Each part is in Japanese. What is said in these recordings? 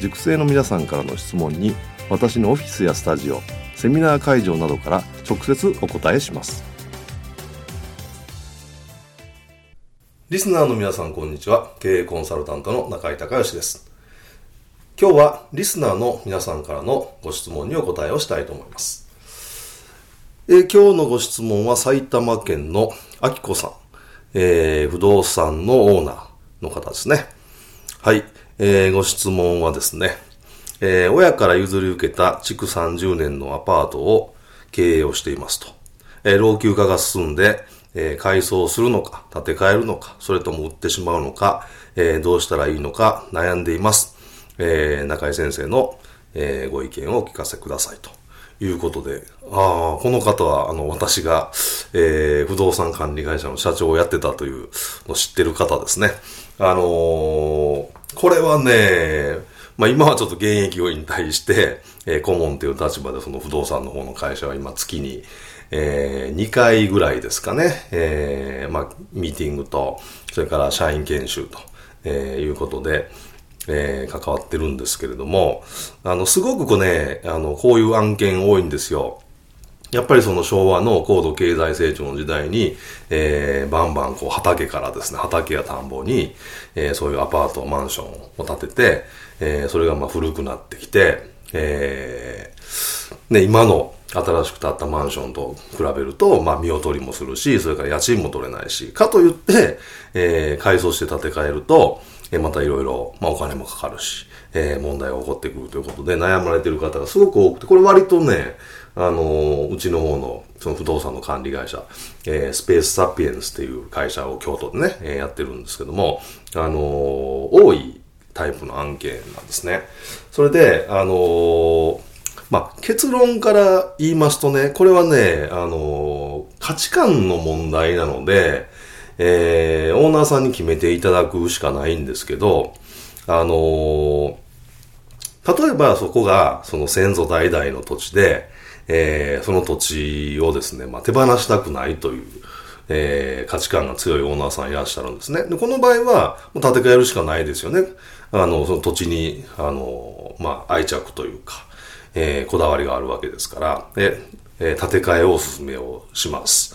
塾生の皆さんからの質問に私のオフィスやスタジオセミナー会場などから直接お答えします。リスナーの皆さんこんにちは。経営コンサルタントの中井隆義です。今日はリスナーの皆さんからのご質問にお答えをしたいと思います。え、今日のご質問は埼玉県のあきこさん、えー、不動産のオーナーの方ですね。はい、えー、ご質問はですね、えー、親から譲り受けた築30年のアパートを経営をしていますと。えー、老朽化が進んで、えー、改装するのか、建て替えるのか、それとも売ってしまうのか、えー、どうしたらいいのか悩んでいます。えー、中井先生の、えー、ご意見をお聞かせくださいと。いうことで、ああ、この方は、あの、私が、えー、不動産管理会社の社長をやってたというのを知ってる方ですね。あのー、これはね、まあ今はちょっと現役を引退して、えー、顧問という立場でその不動産の方の会社は今月に、えー、2回ぐらいですかね、えー、まあ、ミーティングと、それから社員研修と、えー、いうことで、えー、関わってるんですけれども、あの、すごくこうね、あの、こういう案件多いんですよ。やっぱりその昭和の高度経済成長の時代に、えー、バンバンこう畑からですね、畑や田んぼに、えー、そういうアパート、マンションを建てて、えー、それがまあ古くなってきて、えー、ね、今の新しく建ったマンションと比べると、まあ見劣りもするし、それから家賃も取れないし、かといって、えー、改装して建て替えると、えまたいろいろ、まあお金もかかるし、えー、問題が起こってくるということで悩まれてる方がすごく多くて、これ割とね、あのー、うちの方の、その不動産の管理会社、えー、スペースサピエンスっていう会社を京都でね、えー、やってるんですけども、あのー、多いタイプの案件なんですね。それで、あのー、まあ、結論から言いますとね、これはね、あの価値観の問題なので、えー、オーナーさんに決めていただくしかないんですけど、あの、例えばそこがその先祖代々の土地で、えー、その土地をですね、まあ、手放したくないという、えー、価値観が強いオーナーさんいらっしゃるんですね。で、この場合は、もう建て替えるしかないですよね。あの、その土地に、あの、まあ、愛着というか、えー、こだわりがあるわけですから、で、えー、建て替えをお勧めをします。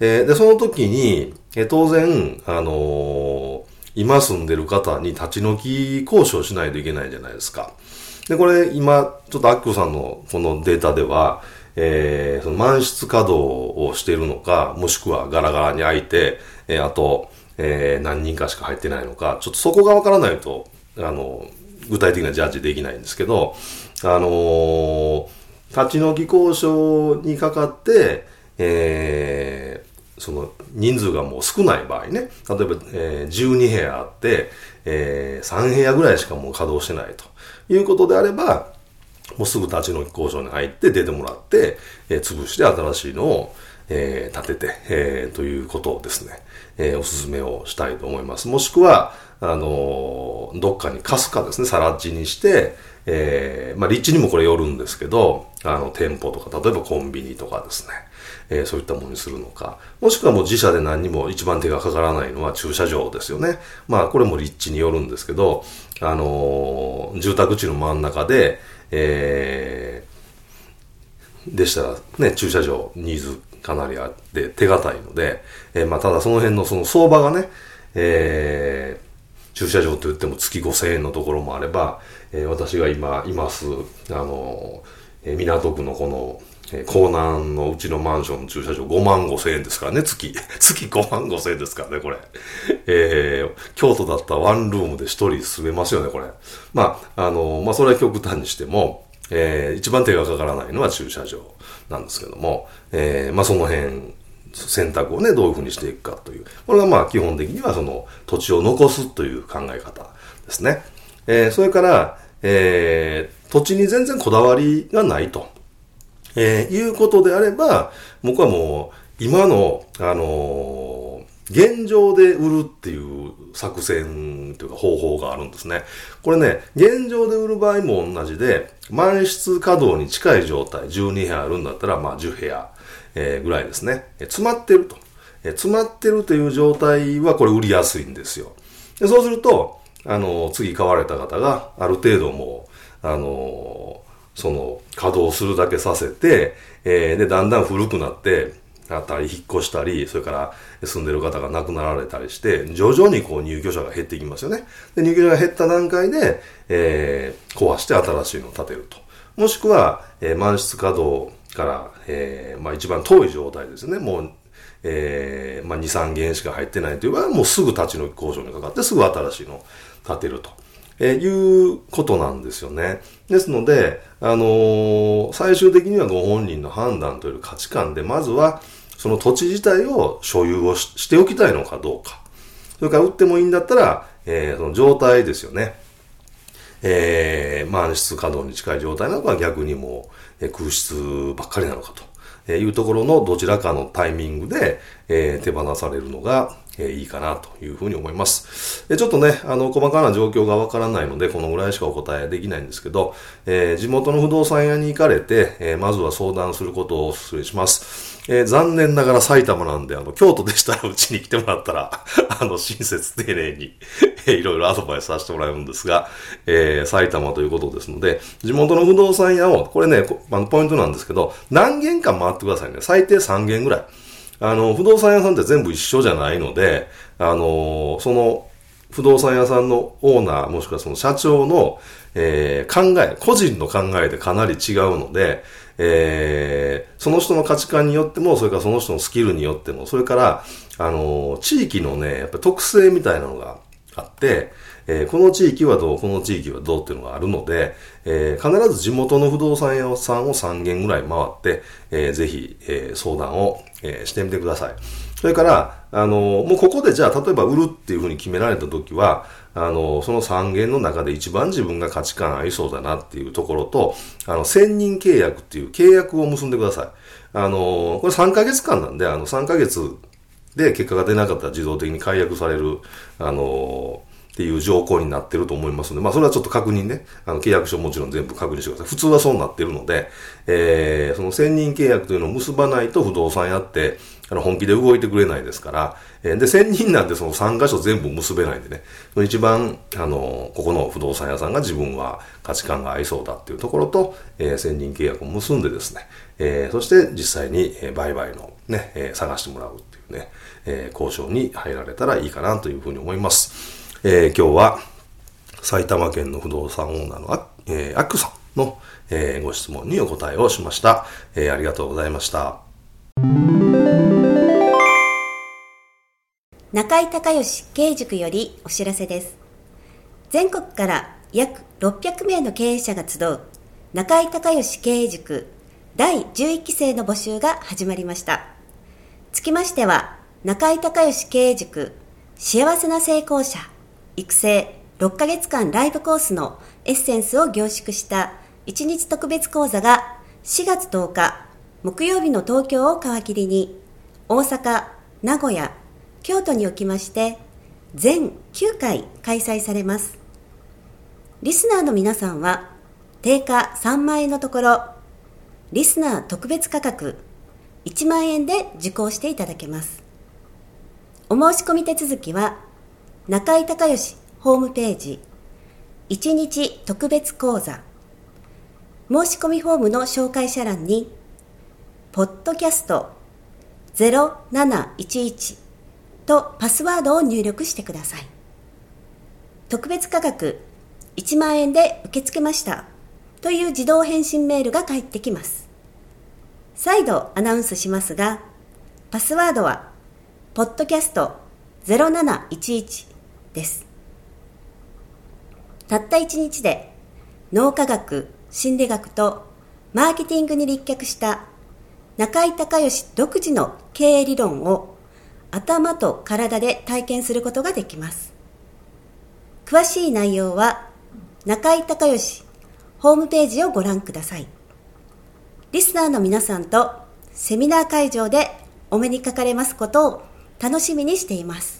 えー、で、その時に、えー、当然、あの、今住んでる方に立ち退き交渉しないといけないじゃないですか。で、これ今、ちょっとアッキョさんのこのデータでは、えー、その満室稼働をしているのか、もしくはガラガラに開いて、えー、あと、えー、何人かしか入ってないのか、ちょっとそこがわからないと、あの、具体的なジャッジできないんですけど、あのー、立ち退き交渉にかかって、えー、その人数がもう少ない場合ね、例えば、えー、12部屋あって、えー、3部屋ぐらいしかもう稼働してないと。いうことであれば、もうすぐ立ち退き交渉に入って出てもらって、えー、潰して新しいのを、えー、建てて、えー、ということをですね、えー、お勧めをしたいと思います。もしくは、あのー、どっかに貸すかですね、さら地にして、えー、まあ、立地にもこれよるんですけど、あの、店舗とか、例えばコンビニとかですね、えー、そういったものにするのか、もしくはもう自社で何にも一番手がかからないのは駐車場ですよね。まあ、これも立地によるんですけど、あのー、住宅地の真ん中で、えー、でしたらね、駐車場ニーズかなりあって手堅いので、えー、まあ、ただその辺のその相場がね、えー、駐車場といっても月5000円のところもあれば、えー、私が今います、あの、えー、港区のこの、えー、港南のうちのマンションの駐車場5万5千円ですからね、月。月5万5千円ですからね、これ。えー、京都だったらワンルームで1人住めますよね、これ。まあ、あの、まあ、それは極端にしても、えー、一番手がかからないのは駐車場なんですけども、えー、まあ、その辺、選択をね、どういうふうにしていくかという。これがまあ基本的にはその土地を残すという考え方ですね。えー、それから、えー、土地に全然こだわりがないと、えー、いうことであれば、僕はもう今の、あの、現状で売るっていう作戦というか方法があるんですね。これね、現状で売る場合も同じで、満室稼働に近い状態、12部屋あるんだったら、まあ10部屋。えー、ぐらいですね。え詰まってると。え詰まってるという状態はこれ売りやすいんですよ。でそうすると、あの、次買われた方がある程度もう、あの、その稼働するだけさせて、えー、で、だんだん古くなって、あったり、引っ越したり、それから住んでる方が亡くなられたりして、徐々にこう入居者が減っていきますよね。で、入居者が減った段階で、えー、壊して新しいのを建てると。もしくは、えー、満室稼働から、えー、まあ一番遠い状態ですね。もう、えー、まあ2、3件しか入ってないという場合は、もうすぐ立ち退き交渉にかかって、すぐ新しいのを建てると。えー、いうことなんですよね。ですので、あのー、最終的にはご本人の判断という価値観で、まずは、その土地自体を所有をしておきたいのかどうか。それから売ってもいいんだったら、えー、その状態ですよね。えー、満室稼働に近い状態なのか逆にもう、空室ばっかりなのかというところのどちらかのタイミングで、え、手放されるのが、え、いいかなというふうに思います。えちょっとね、あの、細かな状況がわからないので、このぐらいしかお答えできないんですけど、え、地元の不動産屋に行かれて、え、まずは相談することをお勧めします。えー、残念ながら埼玉なんで、あの、京都でしたらうちに来てもらったら、あの、親切丁寧に、えー、いろいろアドバイスさせてもらえるんですが、えー、埼玉ということですので、地元の不動産屋を、これね、あの、ポイントなんですけど、何軒か回ってくださいね。最低3軒ぐらい。あの、不動産屋さんって全部一緒じゃないので、あの、その、不動産屋さんのオーナー、もしくはその社長の、えー、考え、個人の考えでかなり違うので、えー、その人の価値観によっても、それからその人のスキルによっても、それから、あの、地域のね、やっぱ特性みたいなのがあって、えー、この地域はどう、この地域はどうっていうのがあるので、えー、必ず地元の不動産屋さんを3軒ぐらい回って、えー、ぜひ、えー、相談を、えー、してみてください。それから、あの、もうここでじゃあ、例えば売るっていうふうに決められた時は、あの、その3件の中で一番自分が価値観合いそうだなっていうところと、あの、専任契約っていう契約を結んでください。あの、これ3ヶ月間なんで、あの、3ヶ月で結果が出なかったら自動的に解約される、あの、っていう条項になってると思いますので、まあそれはちょっと確認ね、あの契約書もちろん全部確認してください。普通はそうなってるので、えー、その専任契約というのを結ばないと不動産屋って、あの本気で動いてくれないですから、えー、で、専任なんてその3箇所全部結べないんでね、一番、あの、ここの不動産屋さんが自分は価値観が合いそうだっていうところと、えー、専任契約を結んでですね、えー、そして実際に、売買のね、えー、探してもらうっていうね、えー、交渉に入られたらいいかなというふうに思います。えー、今日は埼玉県の不動産オーナーのあ、えー、アックさんの、えー、ご質問にお答えをしました、えー。ありがとうございました。中井隆義経営塾よりお知らせです。全国から約600名の経営者が集う中井隆義経営塾第11期生の募集が始まりました。つきましては、中井隆義経営塾幸せな成功者育成6ヶ月間ライブコースのエッセンスを凝縮した1日特別講座が4月10日木曜日の東京を皮切りに大阪、名古屋、京都におきまして全9回開催されます。リスナーの皆さんは定価3万円のところリスナー特別価格1万円で受講していただけます。お申し込み手続きは中井隆義ホームページ。1日特別講座。申し込みフォームの紹介者欄にポッドキャスト0711とパスワードを入力してください。特別価格1万円で受け付けました。という自動返信メールが返ってきます。再度アナウンスしますが、パスワードは、ポッドキャスト0711です。たった1日で脳科学、心理学とマーケティングに立脚した中井隆義独自の経営理論を頭と体で体験することができます。詳しい内容は中井隆義ホームページをご覧ください。リスナーの皆さんとセミナー会場でお目にかかれますことを楽しみにしています。